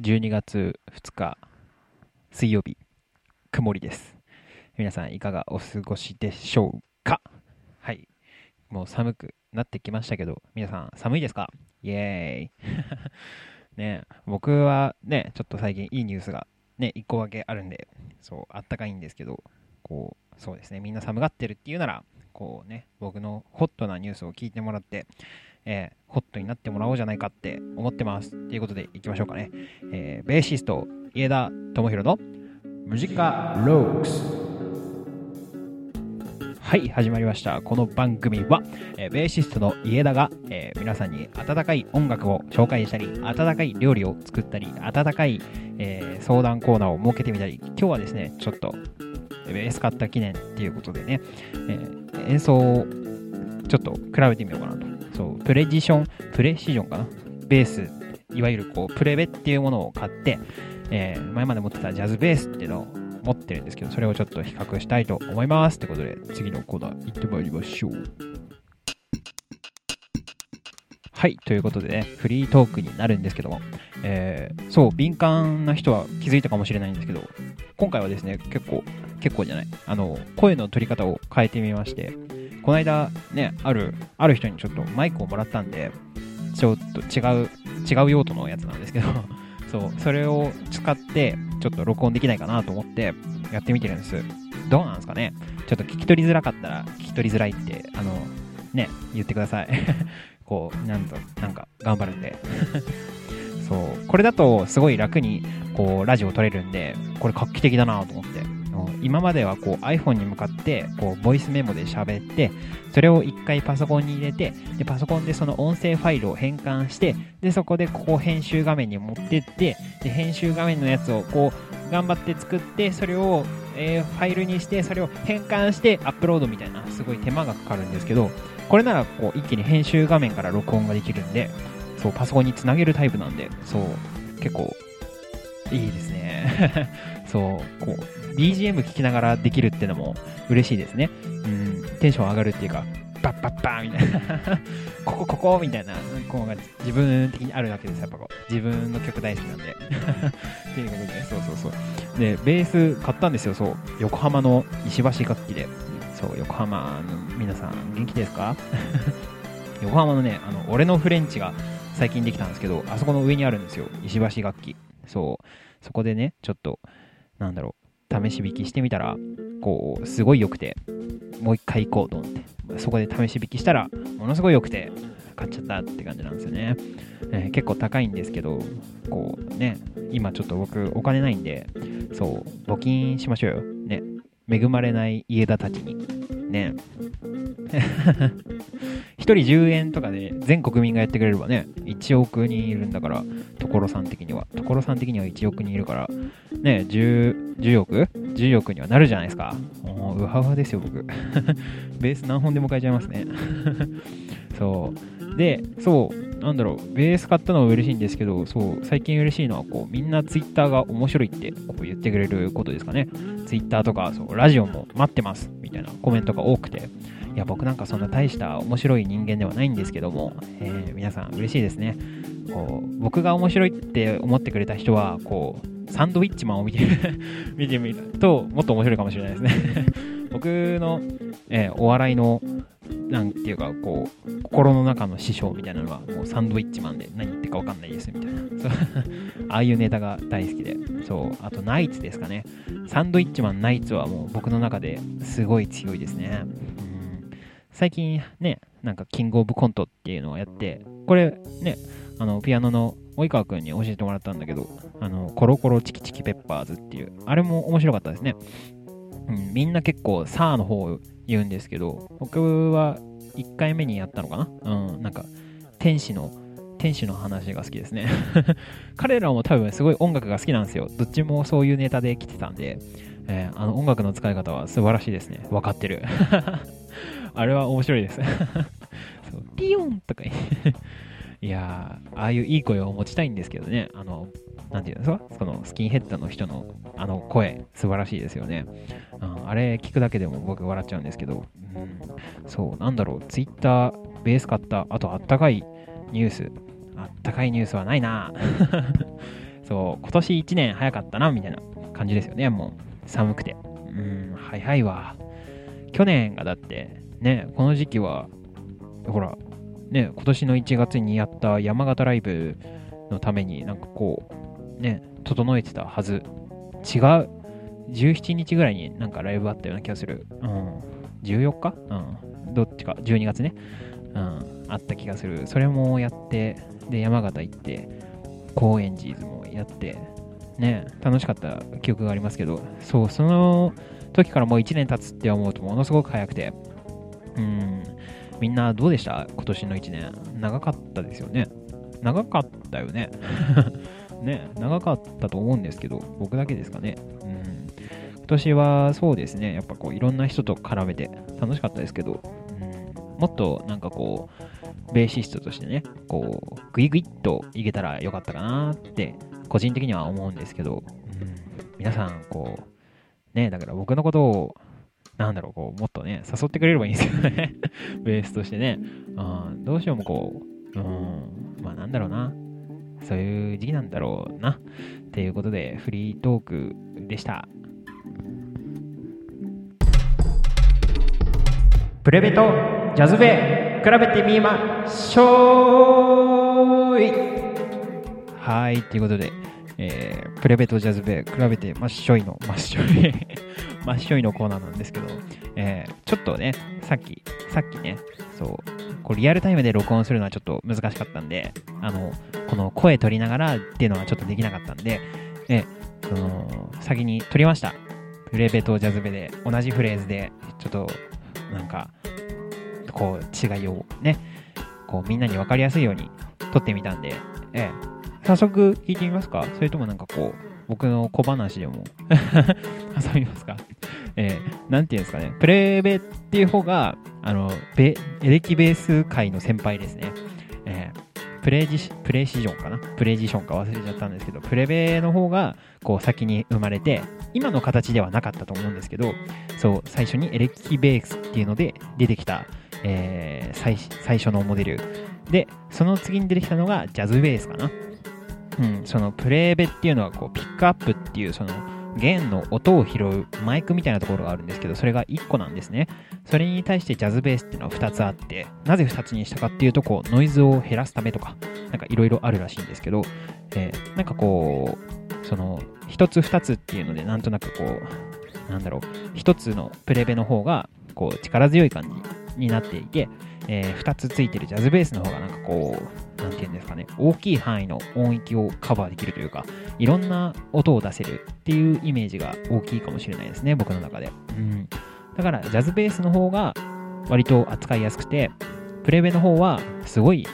12月2日水曜日曇りです。皆さんいかがお過ごしでしょうか？はい。もう寒くなってきましたけど皆さん寒いですか？イエーイ。ね僕はねちょっと最近いいニュースがね1個だけあるんでそうあったかいんですけどこうそうですね。みんな寒がってるっていうならこうね僕のホットなニュースを聞いてもらってえー、ホットになってもらおうじゃないかって思ってます。ということでいきましょうかね。えー、ベーシスト、家田智弘のムジカロークス。はい、始まりました。この番組は、えー、ベーシストの家田が、えー、皆さんに温かい音楽を紹介したり、温かい料理を作ったり、温かい、えー、相談コーナーを設けてみたり、今日はですね、ちょっと、ベース買った記念っていうことでね、え演奏をちょっと比べてみようかなとプレジション、プレシジョンかな？ベース、いわゆるこう、プレベっていうものを買って、えー、前まで持ってたジャズベースっていうのを持ってるんですけど、それをちょっと比較したいと思います。ってことで、次のコーナー行ってまいりましょう。はい、ということでね、フリートークになるんですけども、えー、そう、敏感な人は気づいたかもしれないんですけど、今回はですね、結構、結構じゃない、あの、声の取り方を変えてみまして、この間ね、ある、ある人にちょっとマイクをもらったんで、ちょっと違う、違う用途のやつなんですけど そう、それを使って、ちょっと録音できないかなと思ってやってみてるんです。どうなんですかね？ちょっと聞き取りづらかったら、聞き取りづらいって、あの、ね、言ってください こう、なんと、なんか、頑張るんで そう、これだとすごい楽に、こう、ラジオ撮れるんで、これ画期的だなと思って。今まではこう iPhone に向かってこうボイスメモで喋ってそれを1回パソコンに入れてでパソコンでその音声ファイルを変換してでそこでここ編集画面に持ってってで編集画面のやつをこう頑張って作ってそれを、えー、ファイルにしてそれを変換してアップロードみたいなすごい手間がかかるんですけどこれならこう一気に編集画面から録音ができるんでそうパソコンにつなげるタイプなんでそう結構いいですね そうこう BGM 聴きながらできるってのも嬉しいですね。うん、テンション上がるっていうか、バッバッバーみたいな ここここみたいな、こうが自分的にあるわけです、やっぱこう。自分の曲大好きなんで。っていうことで、そうそうそう。で、ベース買ったんですよ、そう。横浜の石橋楽器で。そう、横浜の皆さん、元気ですか？横浜のね、あの、俺のフレンチが最近できたんですけど、あそこの上にあるんですよ、石橋楽器。そう。そこでね、ちょっと、なんだろう、試し引きしてみたら、こう、すごい良くて、もう一回行こうと思って、そこで試し引きしたら、ものすごい良くて、買っちゃったって感じなんですよね。えー、結構高いんですけど、こうね、今ちょっと僕お金ないんで、そう、募金しましょうよ。ね、恵まれない家田たちに。ね。1人10円とかで全国民がやってくれればね、1億人いるんだから、所さん的には。所さん的には1億人いるから、ね、10, 10億 ?10 億にはなるじゃないですか。もう、うはうはですよ、僕。ベース何本でも変えちゃいますね。そう。で、そう、なんだろう、ベース買ったのは嬉しいんですけど、そう、最近嬉しいのは、こう、みんなツイッターが面白いってこう言ってくれることですかね。ツイッターとか、そう、ラジオも待ってます、みたいなコメントが多くて。いや、僕なんかそんな大した面白い人間ではないんですけども、えー、皆さん嬉しいですね。こう、僕が面白いって思ってくれた人は、こう、サンドウィッチマンを見て 見てみると、もっと面白いかもしれないですね僕の、えー、お笑いの、なんていうか、こう、心の中の師匠みたいなのは、もうサンドウィッチマンで何言ってかわかんないですみたいなそう。ああいうネタが大好きで。そう。あと、ナイツですかね。サンドウィッチマン、ナイツはもう僕の中ですごい強いですね。うん、最近ね、なんかキングオブコントっていうのをやって、これね、あの、ピアノの及川くんに教えてもらったんだけど、あの、コロコロチキチキペッパーズっていう、あれも面白かったですね。うん、みんな結構、サーの方を言うんですけど、僕は1回目にやったのかな？うん、なんか、天使の、天使の話が好きですね。彼らも多分すごい音楽が好きなんですよ。どっちもそういうネタで来てたんで、えー、あの音楽の使い方は素晴らしいですね。分かってる。あれは面白いです。そうピヨンとかいや、ああいういい声を持ちたいんですけどね、あの、なんていうんですか、そのスキンヘッドの人のあの声、素晴らしいですよね。うん、あれ聞くだけでも僕笑っちゃうんですけど、うん、そう、なんだろう、ツイッター、ベース買った、あとあったかいニュース、あったかいニュースはないな そう、今年1年早かったな、みたいな感じですよね、もう。寒くて。うん、早いわ。去年がだって、ね、この時期は、ほら、ね、今年の1月にやった山形ライブのためになんかこう、ね、整えてたはず。違う。17日ぐらいになんかライブあったような気がする。うん。14日？うん。どっちか、12月ね。うん。あった気がする。それもやって、で、山形行って、高円寺ズもやって、ね、楽しかった記憶がありますけど、そう、その時からもう1年経つって思うとものすごく早くて、うん、みんなどうでした？今年の1年。長かったですよね。長かったよね。ね、長かったと思うんですけど、僕だけですかね。うん。今年はそうですね、やっぱこういろんな人と絡めて楽しかったですけど、うん、もっとなんかこう、ベーシストとしてね、こう、グイグイっといけたらよかったかなって、個人的には思うんですけど、うん、皆さん、こう、ね、だから僕のことをなんだろう、こう、もっとね、誘ってくれればいいんですよね ベースとしてね。うん、どうしようもこう、うん、まあなんだろうな。そういう時期なんだろうな。っていうことで、フリートークでした。プレベとジャズベ比べてみましょうはい、ということで、えー、プレベとジャズベ比べてまっしょいの、まっしょい まっしょいのコーナーなんですけど、えー、ちょっとね、さっき、さっきね、そう、こうリアルタイムで録音するのはちょっと難しかったんで、あの、この声取りながらっていうのはちょっとできなかったんで、えその、先に撮りました。プレベとジャズベで同じフレーズで、ちょっと、なんか、こう、違いをね、こう、みんなに分かりやすいように撮ってみたんで、え早速聞いてみますか？それともなんかこう、僕の小話でも 挟みますか？えー、なんていうんですかね？プレーベっていう方が、あの、ベ、エレキベース界の先輩ですね。えー、プレジ、プレシジョンかな？プレジションか忘れちゃったんですけど、プレベの方が、こう、先に生まれて、今の形ではなかったと思うんですけど、そう、最初にエレキベースっていうので出てきた、えー、最、最初のモデル。で、その次に出てきたのがジャズベースかな？うん、そのプレーベっていうのはこうピックアップっていうその弦の音を拾うマイクみたいなところがあるんですけど、それが1個なんですね。それに対してジャズベースっていうのは2つあって、なぜ2つにしたかっていうと、こう、ノイズを減らすためとか、なんかいろいろあるらしいんですけど、えー、なんかこう、その、1つ2つっていうので、なんとなくこう、なんだろう、1つのプレベの方が、こう、力強い感じになっていて、えー、2つついてるジャズベースの方がなんかこう、なんていうんですかね、大きい範囲の音域をカバーできるというか、いろんな音を出せるっていうイメージが大きいかもしれないですね、僕の中で。うん。だから、ジャズベースの方が割と扱いやすくて、プレベの方はすごい、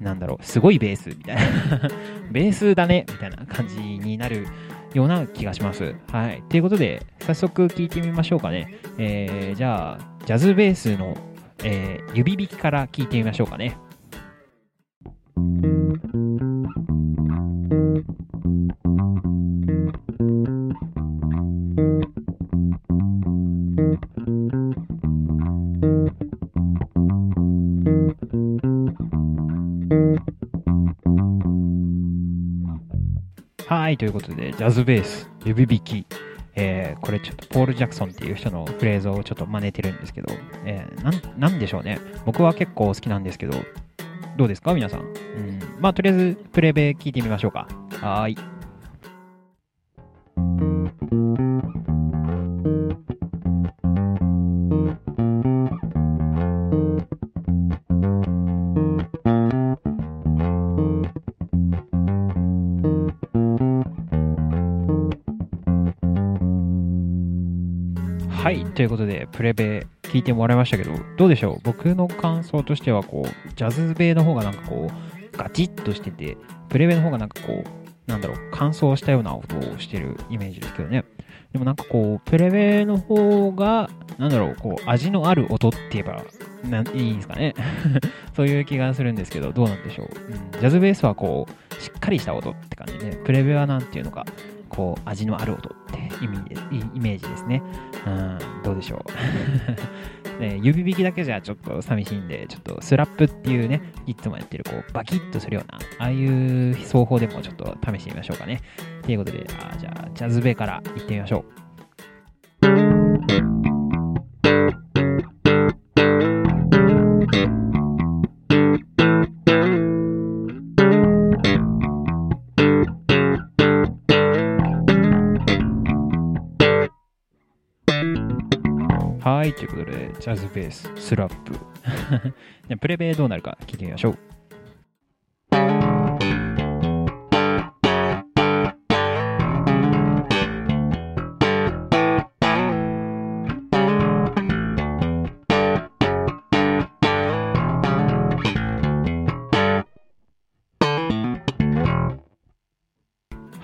なんだろう、すごいベースみたいな ベースだねみたいな感じになるような気がします。はい。ということで、早速聞いてみましょうかね。えー、じゃあ、ジャズベースのえー、指弾きから聞いてみましょうかね。はい、ということで、ジャズベース、指弾き。えー、これちょっとポール・ジャクソンっていう人のフレーズをちょっと真似てるんですけど、えー、なん、なんでしょうね。僕は結構好きなんですけど、どうですか？皆さん。うん。まあ、とりあえず、プレベ聞いてみましょうか。はーい。はい。ということで、プレベ聞いてもらいましたけど、どうでしょう？僕の感想としては、こう、ジャズベの方がなんかこう、ガチッとしてて、プレベの方がなんかこう、なんだろう、乾燥したような音をしてるイメージですけどね。でもなんかこう、プレベの方が、なんだろう、こう、味のある音って言えば、ないいんですかね。そういう気がするんですけど、どうなんでしょう？うん、ジャズベースはこう、しっかりした音って感じで、プレベはなんていうのか、こう、味のある音意味でイメージですね。うん、どうでしょう。ね、指弾きだけじゃちょっと寂しいんで、ちょっとスラップっていうね、いつもやってるこうバキッとするような、ああいう奏法でもちょっと試してみましょうかね。ということで、あじゃあ、ジャズベから行ってみましょう。い、ということで、ジャズベース、スラップ。プレベどうなるか聞いてみましょう。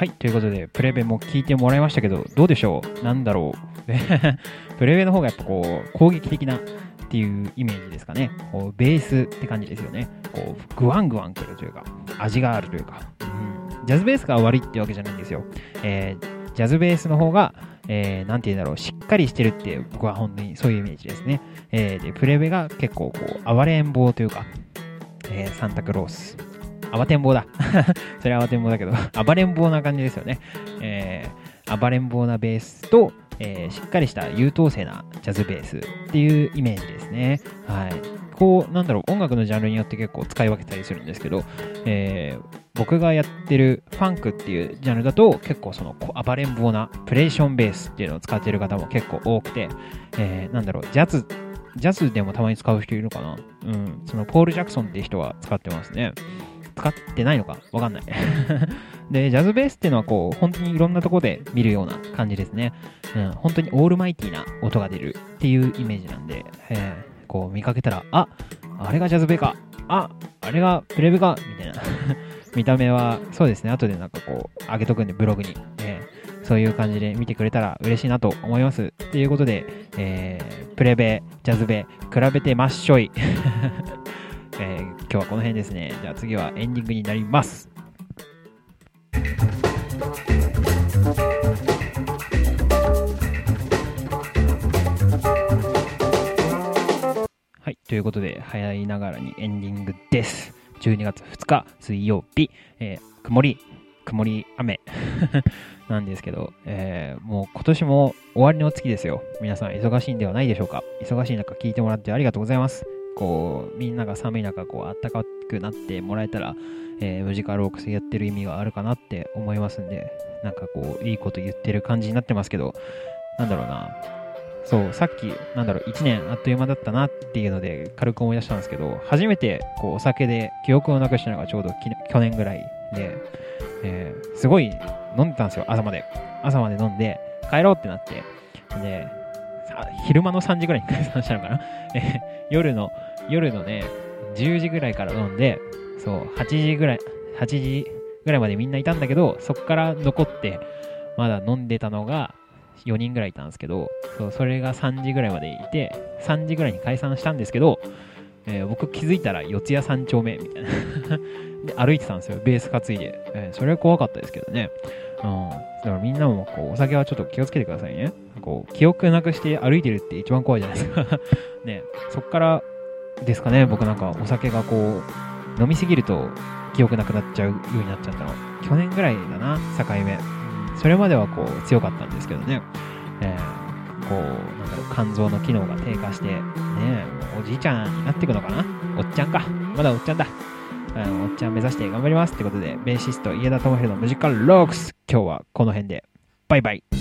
はい。ということで、プレベも聞いてもらいましたけど、どうでしょう？なんだろう？プレベの方がやっぱこう、攻撃的なっていうイメージですかね。こうベースって感じですよね。こう、グワングワンくるというか、味があるというか、うん、ジャズベースが悪いってわけじゃないんですよ。えー、ジャズベースの方が、えー、なんて言うんだろう、しっかりしてるって僕は本当にそういうイメージですね。えー、で、プレベが結構こう、暴れん坊というか、えー、サンタクロース暴てん坊だ。それは暴てん坊だけど、暴れん坊な感じですよね。えー、暴れん坊なベースと、えー、しっかりした優等生なジャズベースっていうイメージですね。はい。こう、なんだろう、音楽のジャンルによって結構使い分けたりするんですけど、えー、僕がやってるファンクっていうジャンルだと結構その暴れん坊なプレーションベースっていうのを使ってる方も結構多くて、えー、なんだろう、ジャズ、ジャズでもたまに使う人いるのかな？うん、そのポール・ジャクソンっていう人は使ってますね。使ってないのかわかんない で、ジャズベースっていうのはこう、本当にいろんなとこで見るような感じですね。うん、本当にオールマイティな音が出るっていうイメージなんで、えー、こう見かけたら、あ、あれがジャズベか、あ、あれがプレベか、みたいな 見た目は、そうですね、後でなんかこう、上げとくんで、ブログに。えー、そういう感じで見てくれたら嬉しいなと思います。ということで、えー、プレベ、ジャズベ、比べてまっしょい。えー、今日はこの辺ですね。じゃあ次はエンディングになります。はい。ということで、早いながらにエンディングです。12月2日水曜日、えー、曇り、曇り雨 なんですけど、えー、もう今年も終わりの月ですよ。皆さん忙しいんではないでしょうか。忙しい中聞いてもらってありがとうございます。こう、みんなが寒い中、こう、暖かくなってもらえたら、えー、ムジカルオークスやってる意味があるかなって思いますんで、なんかこう、いいこと言ってる感じになってますけど、なんだろうな。そう、さっき、なんだろう、1年あっという間だったなっていうので、軽く思い出したんですけど、初めて、こう、お酒で記憶をなくしたのがちょうど去年ぐらいで、えー、すごい飲んでたんですよ、朝まで。朝まで飲んで、帰ろうってなって、で、昼間の3時ぐらいに 解散したのかな、夜の、夜のね、10時ぐらいから飲んで、そう、8時ぐらい、8時ぐらいまでみんないたんだけど、そこから残って、まだ飲んでたのが4人ぐらいいたんですけど、そうそれが3時ぐらいまでいて、3時ぐらいに解散したんですけど、えー、僕気づいたら四谷三丁目みたいな で歩いてたんですよ、ベース担いで。えー、それは怖かったですけどね。うん。だからみんなもこうお酒はちょっと気をつけてくださいね。こう記憶なくして歩いてるって一番怖いじゃないですか ね。そっからですかね、僕なんかお酒がこう飲みすぎると記憶なくなっちゃうようになっちゃったの。去年ぐらいだな、境目。それまではこう強かったんですけどね。えー、こう、なんだろう、肝臓の機能が低下して、ね、おじいちゃんになっていくのかなおっちゃんか。まだおっちゃんだ。おっちゃん目指して頑張りますってことで、ベーシスト、家田智弘のムジカルロックス、今日はこの辺で、バイバイ。